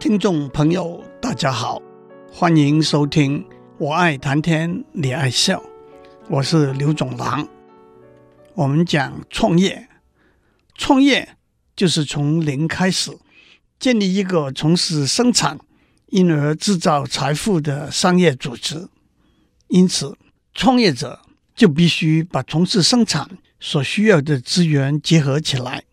听众朋友，大家好，欢迎收听《我爱谈天，你爱笑》，我是刘总郎。我们讲创业，创业就是从零开始，建立一个从事生产，因而制造财富的商业组织。因此，创业者就必须把从事生产所需要的资源结合起来，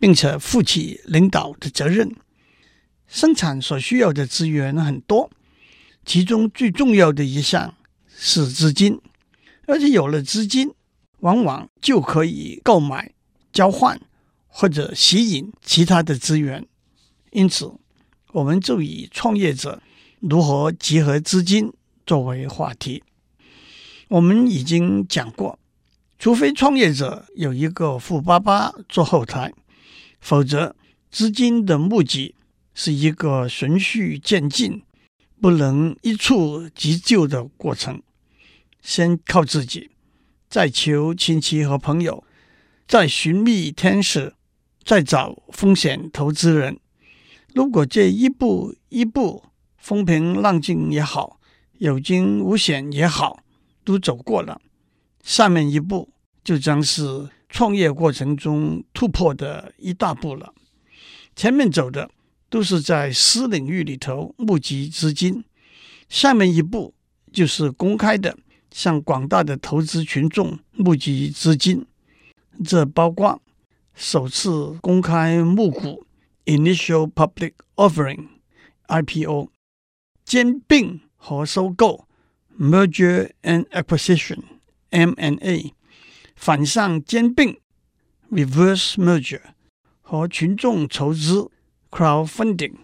并且负起领导的责任。生产所需要的资源很多，其中最重要的一项是资金，而且有了资金，往往就可以购买、交换或者吸引其他的资源。因此，我们就以创业者如何集合资金作为话题。我们已经讲过，除非创业者有一个富爸爸做后台，否则资金的募集是一个循序渐进、不能一蹴即就的过程。先靠自己，再求亲戚和朋友，再寻觅天使，再找风险投资人。如果这一步一步风平浪静也好，有惊无险也好，都走过了，下面一步就将是创业过程中突破的一大步了。前面走的都是在私领域里头募集资金，下面一步就是公开的向广大的投资群众募集资金。这包括首次公开募股 （Initial Public Offering，IPO）、兼并和收购。Merger and Acquisition（M&A）、反向兼并 （Reverse Merger） 和群众筹资 （Crowdfunding）。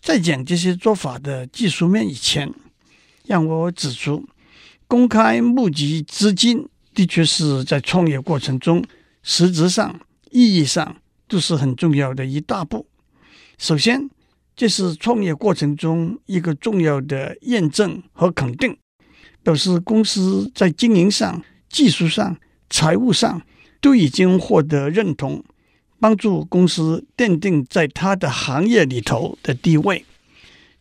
在讲这些做法的技术面以前，让我指出，公开募集资金的确是在创业过程中实质上、意义上都是很重要的一大步。首先，这是创业过程中一个重要的验证和肯定，表示公司在经营上、技术上、财务上都已经获得认同，帮助公司奠定在他的行业里头的地位。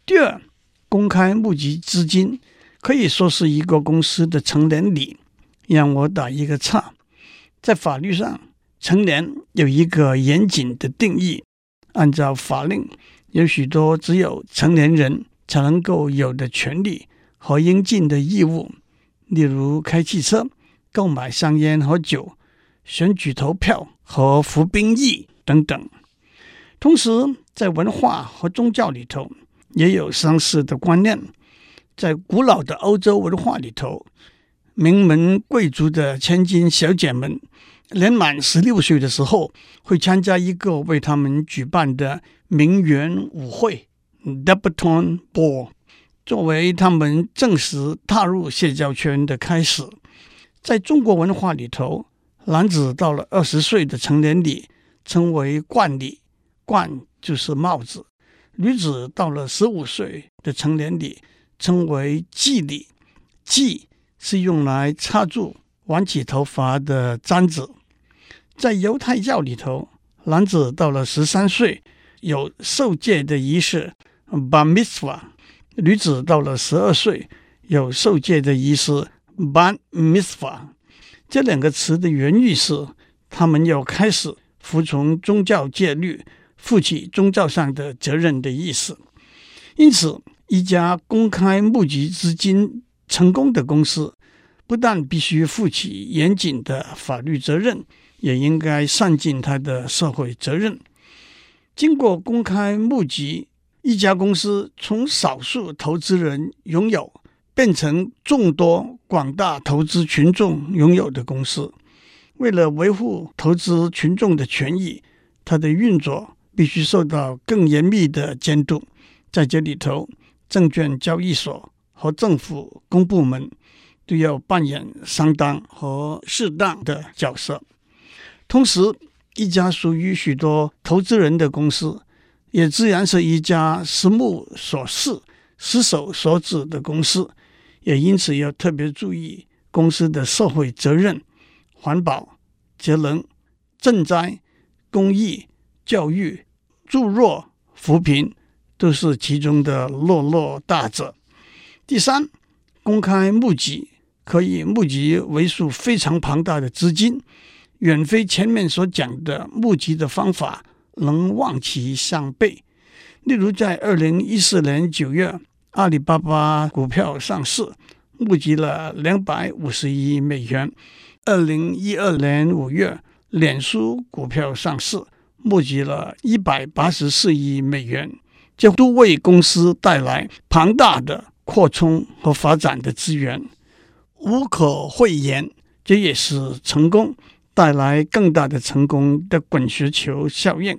第二，公开募集资金可以说是一个公司的成年礼。让我打一个岔，在法律上，成年有一个严谨的定义，按照法令。有许多只有成年人才能够有的权利和应尽的义务，例如开汽车、购买香烟和酒、选举投票和服兵役等等。同时，在文化和宗教里头也有相似的观念。在古老的欧洲文化里头，名门贵族的千金小姐们，年满十六岁的时候，会参加一个为他们举办的名媛舞会 （debutante ball），作为他们正式踏入社交圈的开始。在中国文化里头，男子到了二十岁的成年礼称为冠礼，冠就是帽子；女子到了十五岁的成年礼称为祭礼，祭是用来插住挽起头发的簪子。在犹太教里头，男子到了十三岁有受戒的仪式 Bar Mitzvah，女子到了十二岁有受戒的仪式 Bat Mitzvah。这两个词的原意是他们要开始服从宗教戒律，负起宗教上的责任的意思。因此，一家公开募集资金成功的公司，不但必须负起严谨的法律责任。也应该善尽他的社会责任。经过公开募集，一家公司从少数投资人拥有变成众多广大投资群众拥有的公司。为了维护投资群众的权益，它的运作必须受到更严密的监督。在这里头，证券交易所和政府公部门都要扮演相当和适当的角色。同时，一家属于许多投资人的公司，也自然是一家实无所事、实手所指的公司，也因此要特别注意公司的社会责任、环保、节能、赈灾、公益、教育、助弱、扶贫都是其中的落落大者。第三，公开募集可以募集为数非常庞大的资金，远非前面所讲的募集的方法能望其项背。例如，在二零一四年九月，阿里巴巴股票上市，募集了两百五十亿美元；二零一二年五月，脸书股票上市，募集了一百八十四亿美元，这都为公司带来庞大的扩充和发展的资源。无可讳言，这也是成功带来更大的成功的滚雪球效应。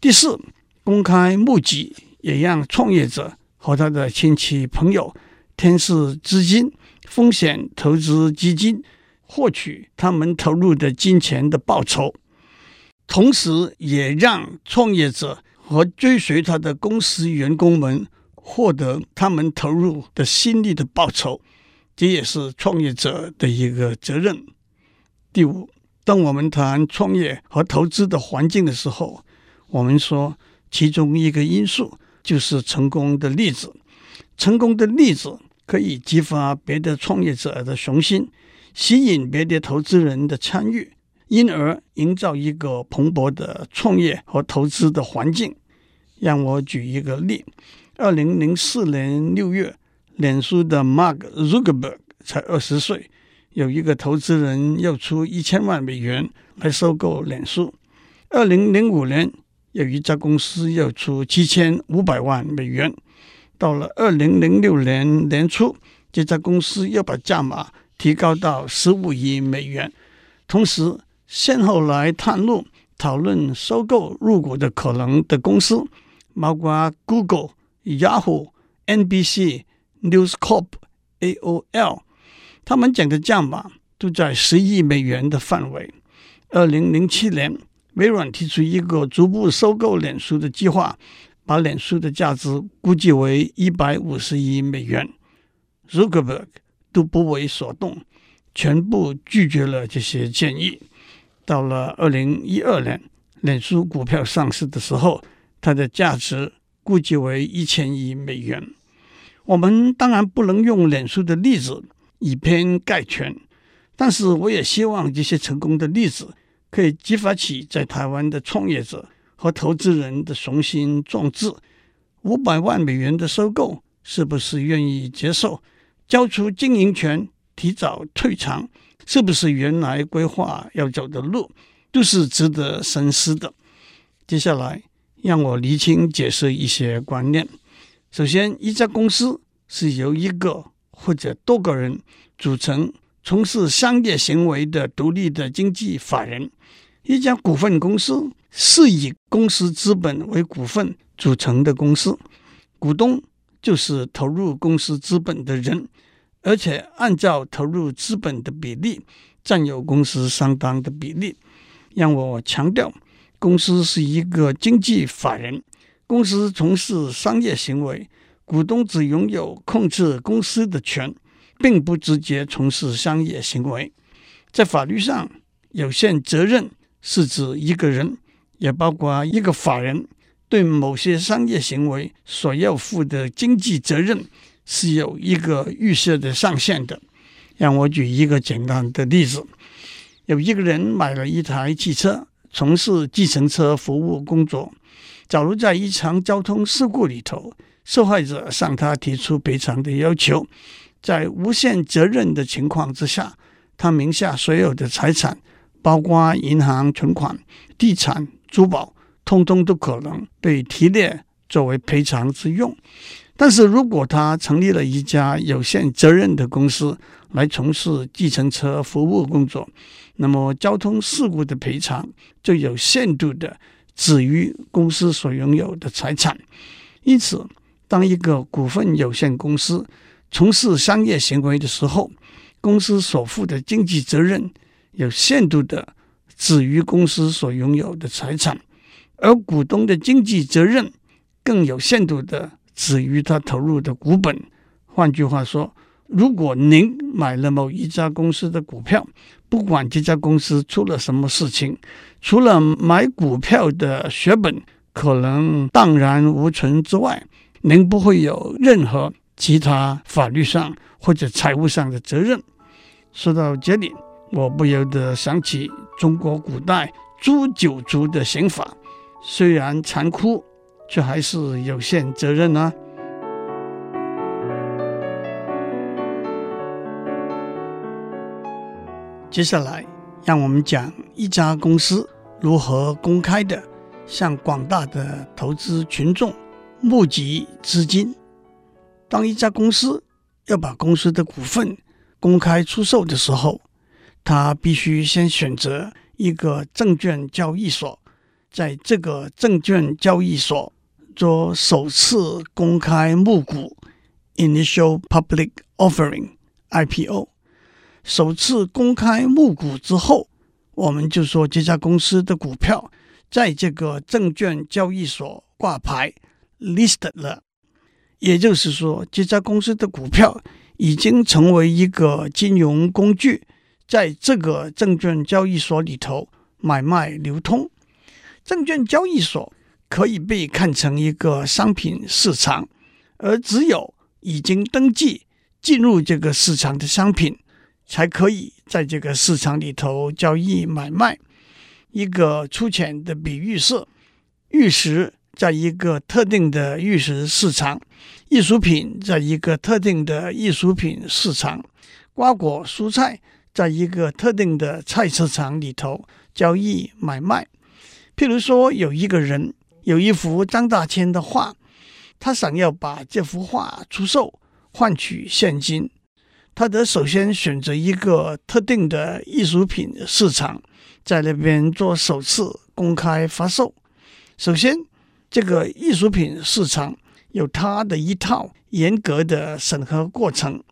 第四，公开募集也让创业者和他的亲戚朋友、天使资金、风险投资基金获取他们投入的金钱的报酬，同时也让创业者和追随他的公司员工们获得他们投入的心力的报酬。这也是创业者的一个责任。第五，当我们谈创业和投资的环境的时候，我们说。其中一个因素就是成功的例子，成功的例子可以激发别的创业者的雄心，吸引别的投资人的参与，因而营造一个蓬勃的创业和投资的环境。让我举一个例：二零零四年六月，脸书的 Mark Zuckerberg 才二十岁，有一个投资人要出一千万美元来收购脸书。二零零五年。有一家公司要出七千五百万美元，到了二零零六年年初，这家公司又把价码提高到十五亿美元。同时，先后来探路讨论收购入股的可能的公司，包括 Google、Yahoo、NBC、News Corp、AOL，他们讲的价码都在十亿美元的范围。二零零七年。微软提出一个逐步收购脸书的计划，把脸书的价值估计为一百五十亿美元。Zuckerberg 都不为所动，全部拒绝了这些建议。到了二零一二年，脸书股票上市的时候，它的价值估计为一千亿美元。我们当然不能用脸书的例子以偏概全，但是我也希望这些成功的例子。可以激发起在台湾的创业者和投资人的雄心壮志。五百万美元的收购，是不是愿意接受？交出经营权，提早退场，是不是原来规划要走的路，都是值得深思的。接下来，让我厘清解释一些观念。首先，一家公司是由一个或者多个人组成。从事商业行为的独立的经济法人，一家股份公司是以公司资本为股份组成的公司，股东就是投入公司资本的人，而且按照投入资本的比例占有公司相当的比例。让我强调，公司是一个经济法人，公司从事商业行为，股东只拥有控制公司的权。并不直接从事商业行为，在法律上，有限责任是指一个人，也包括一个法人对某些商业行为所要负的经济责任是有一个预设的上限的。让我举一个简单的例子：有一个人买了一台汽车，从事计程车服务工作。假如在一场交通事故里头，受害者向他提出赔偿的要求。在无限责任的情况之下，他名下所有的财产，包括银行存款、地产、珠宝，通通都可能被提列作为赔偿之用。但是如果他成立了一家有限责任的公司来从事计程车服务工作，那么交通事故的赔偿就有限度的止于公司所拥有的财产。因此，当一个股份有限公司，从事商业行为的时候，公司所负的经济责任有限度的止于公司所拥有的财产，而股东的经济责任更有限度的止于他投入的股本。换句话说，如果您买了某一家公司的股票，不管这家公司出了什么事情，除了买股票的血本可能荡然无存之外，您不会有任何其他法律上或者财务上的责任。说到这里，我不由得想起中国古代诛九族的刑法，虽然残酷，却还是有限责任啊。接下来，让我们讲一家公司如何公开地向广大的投资群众募集资金。当一家公司要把公司的股份公开出售的时候，他必须先选择一个证券交易所，在这个证券交易所做首次公开募股 （Initial Public Offering，IPO）。首次公开募股之后，我们就说这家公司的股票在这个证券交易所挂牌 listed 了，也就是说，这家公司的股票已经成为一个金融工具，在这个证券交易所里头买卖流通。证券交易所可以被看成一个商品市场，而只有已经登记进入这个市场的商品。才可以在这个市场里头交易买卖。一个粗浅的比喻是：玉石在一个特定的玉石市场，艺术品在一个特定的艺术品市场，瓜果蔬菜在一个特定的菜市场里头交易买卖。譬如说，有一个人有一幅张大千的画，他想要把这幅画出售，换取现金。他得首先选择一个特定的艺术品市场，在那边做首次公开发售。首先，这个艺术品市场有它的一套严格的审核过程，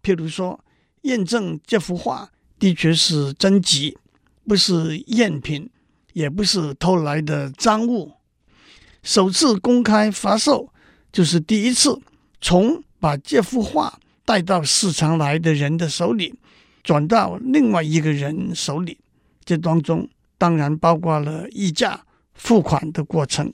譬如说，验证这幅画的确是真迹，不是赝品，也不是偷来的赃物。首次公开发售就是第一次从把这幅画。带到市场来的人的手里，转到另外一个人手里，这当中当然包括了议价、付款的过程。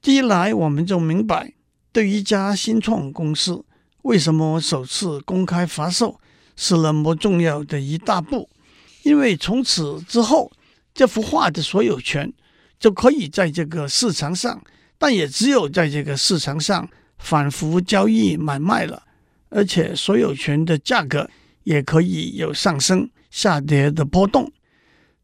第一来，我们就明白，对于一家新创公司，为什么首次公开发售是那么重要的一大步。因为从此之后，这幅画的所有权就可以在这个市场上，但也只有在这个市场上反复交易买卖了。而且所有权的价格也可以有上升、下跌的波动。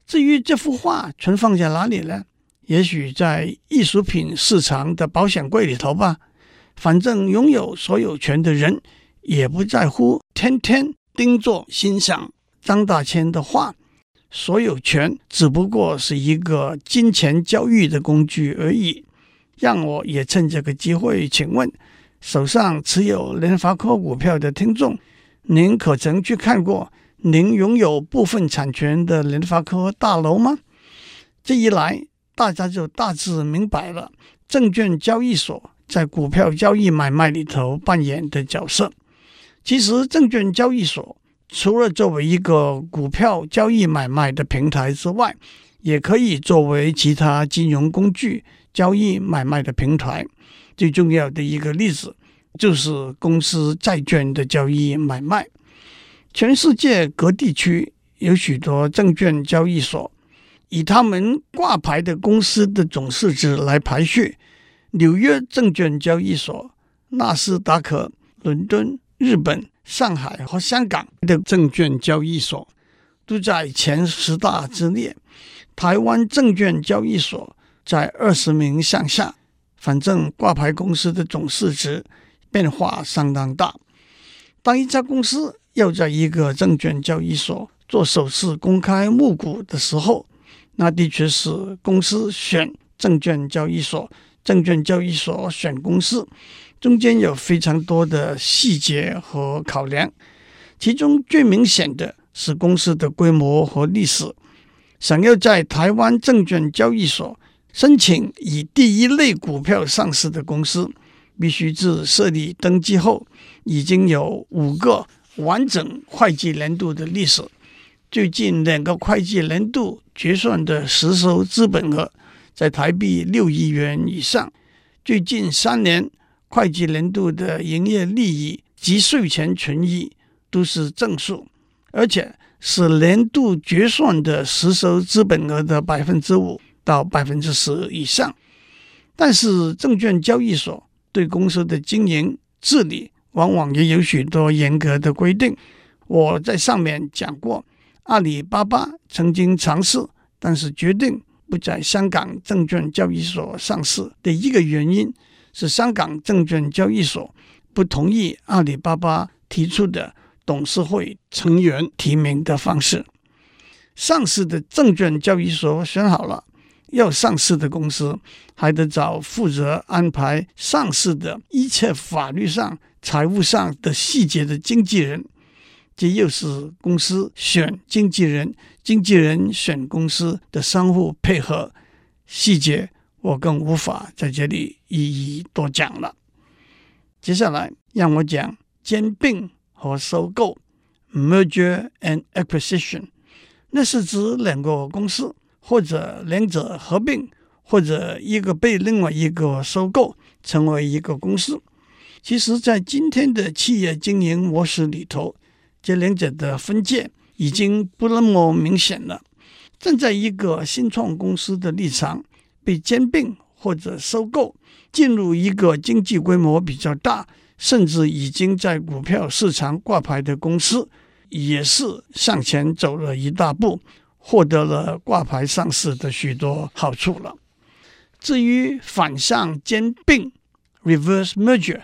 至于这幅画存放在哪里呢？也许在艺术品市场的保险柜里头吧。反正拥有所有权的人也不在乎，天天盯着欣赏张大千的画。所有权只不过是一个金钱交易的工具而已。让我也趁这个机会请问。手上持有联发科股票的听众，您可曾去看过您拥有部分产权的联发科大楼吗？这一来，大家就大致明白了证券交易所在股票交易买卖里头扮演的角色。其实，证券交易所除了作为一个股票交易买卖的平台之外，也可以作为其他金融工具交易买卖的平台。最重要的一个例子就是公司债券的交易买卖。全世界各地区有许多证券交易所，以他们挂牌的公司的总市值来排序。纽约证券交易所、纳斯达克、伦敦、日本、上海和香港的证券交易所都在前十大之列。台湾证券交易所在二十名向下。反正挂牌公司的总市值变化相当大。当一家公司要在一个证券交易所做首次公开募股的时候，那的确是公司选证券交易所，证券交易所选公司，中间有非常多的细节和考量。其中最明显的是公司的规模和历史。想要在台湾证券交易所，申请以第一类股票上市的公司，必须自设立登记后已经有五个完整会计年度的历史。最近两个会计年度决算的实收资本额在台币六亿元以上。最近三年会计年度的营业利益及税前纯益都是正数，而且是年度决算的实收资本额的百分之五到百分之十以上。但是，证券交易所对公司的经营治理往往也有许多严格的规定。我在上面讲过，阿里巴巴曾经尝试，但是决定不在香港证券交易所上市的一个原因是，香港证券交易所不同意阿里巴巴提出的董事会成员提名的方式。上市的证券交易所选好了。要上市的公司，还得找负责安排上市的一切法律上、财务上的细节的经纪人。这又是公司选经纪人、经纪人选公司的相互配合细节，我更无法在这里一一多讲了。接下来让我讲兼并和收购 （merger and acquisition），那是指两个公司。或者两者合并，或者一个被另外一个收购，成为一个公司。其实，在今天的企业经营模式里头，这两者的分界已经不那么明显了。站在一个新创公司的立场，被兼并或者收购，进入一个经济规模比较大，甚至已经在股票市场挂牌的公司，也是向前走了一大步。获得了挂牌上市的许多好处了。至于反向兼并 （reverse merger），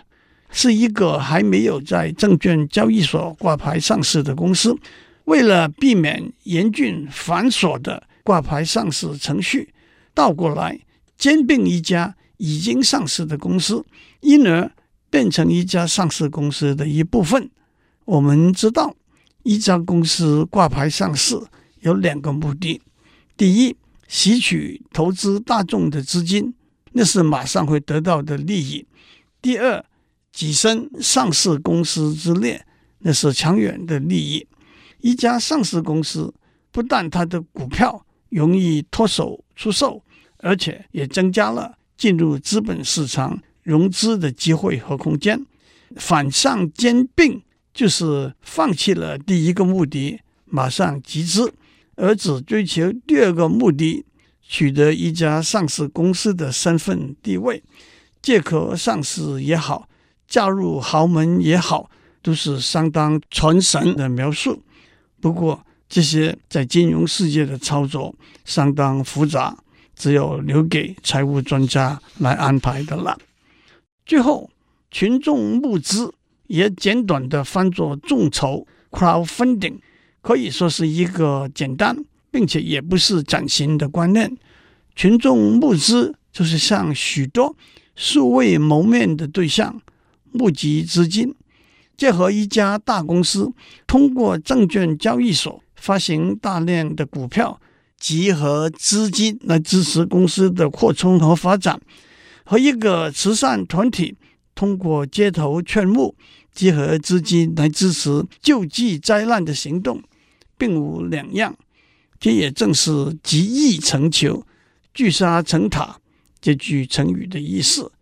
是一个还没有在证券交易所挂牌上市的公司，为了避免严峻繁琐的挂牌上市程序，倒过来兼并一家已经上市的公司，因而变成一家上市公司的一部分。我们知道，一家公司挂牌上市。有两个目的：第一，吸取投资大众的资金，那是马上会得到的利益；第二，跻身上市公司之列，那是长远的利益。一家上市公司不但它的股票容易脱手出售，而且也增加了进入资本市场融资的机会和空间。反向兼并就是放弃了第一个目的，马上集资。而只追求第二个目的，取得一家上市公司的身份地位，借壳上市也好，嫁入豪门也好，都是相当传神的描述。不过，这些在金融世界的操作相当复杂，只有留给财务专家来安排的了。最后，群众募资也简短的翻作众筹 （crowdfunding）。可以说是一个简单并且也不是崭新的观念。群众募资就是向许多素未谋面的对象募集资金，结合一家大公司通过证券交易所发行大量的股票，集合资金来支持公司的扩充和发展，和一个慈善团体通过街头劝募，集合资金来支持救济灾难的行动。并无两样，这也正是集腋成裘、聚沙成塔这句成语的意思。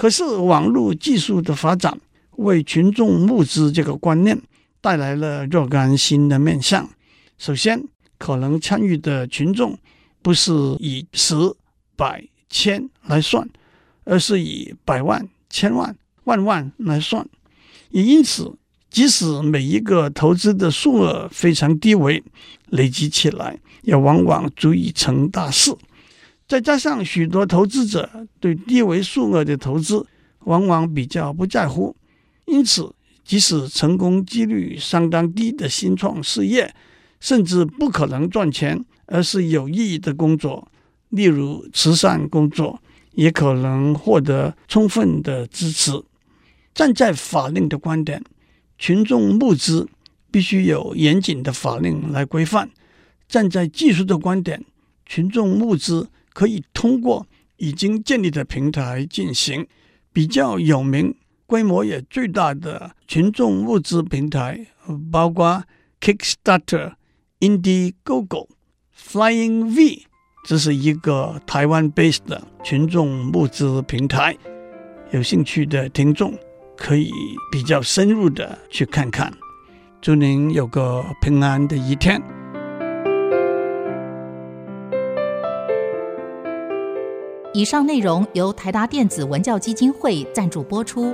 可是，网络技术的发展为群众募资这个观念带来了若干新的面向。首先，可能参与的群众不是以十、百、千来算，而是以百万、千万、万万来算，也因此。即使每一个投资的数额非常低微，累积起来也往往足以成大事。再加上许多投资者对低维数额的投资往往比较不在乎，因此即使成功几率相当低的新创事业，甚至不可能赚钱，而是有意义的工作，例如慈善工作，也可能获得充分的支持。站在法令的观点。群众募资必须有严谨的法令来规范。站在技术的观点，群众募资可以通过已经建立的平台进行，比较有名，规模也最大的群众募资平台，包括 Kickstarter indie Gogo Flying V 这是一个台湾 based 的群众募资平台，有兴趣的听众可以比较深入的去看看，祝您有个平安的一天。以上内容由台达电子文教基金会赞助播出。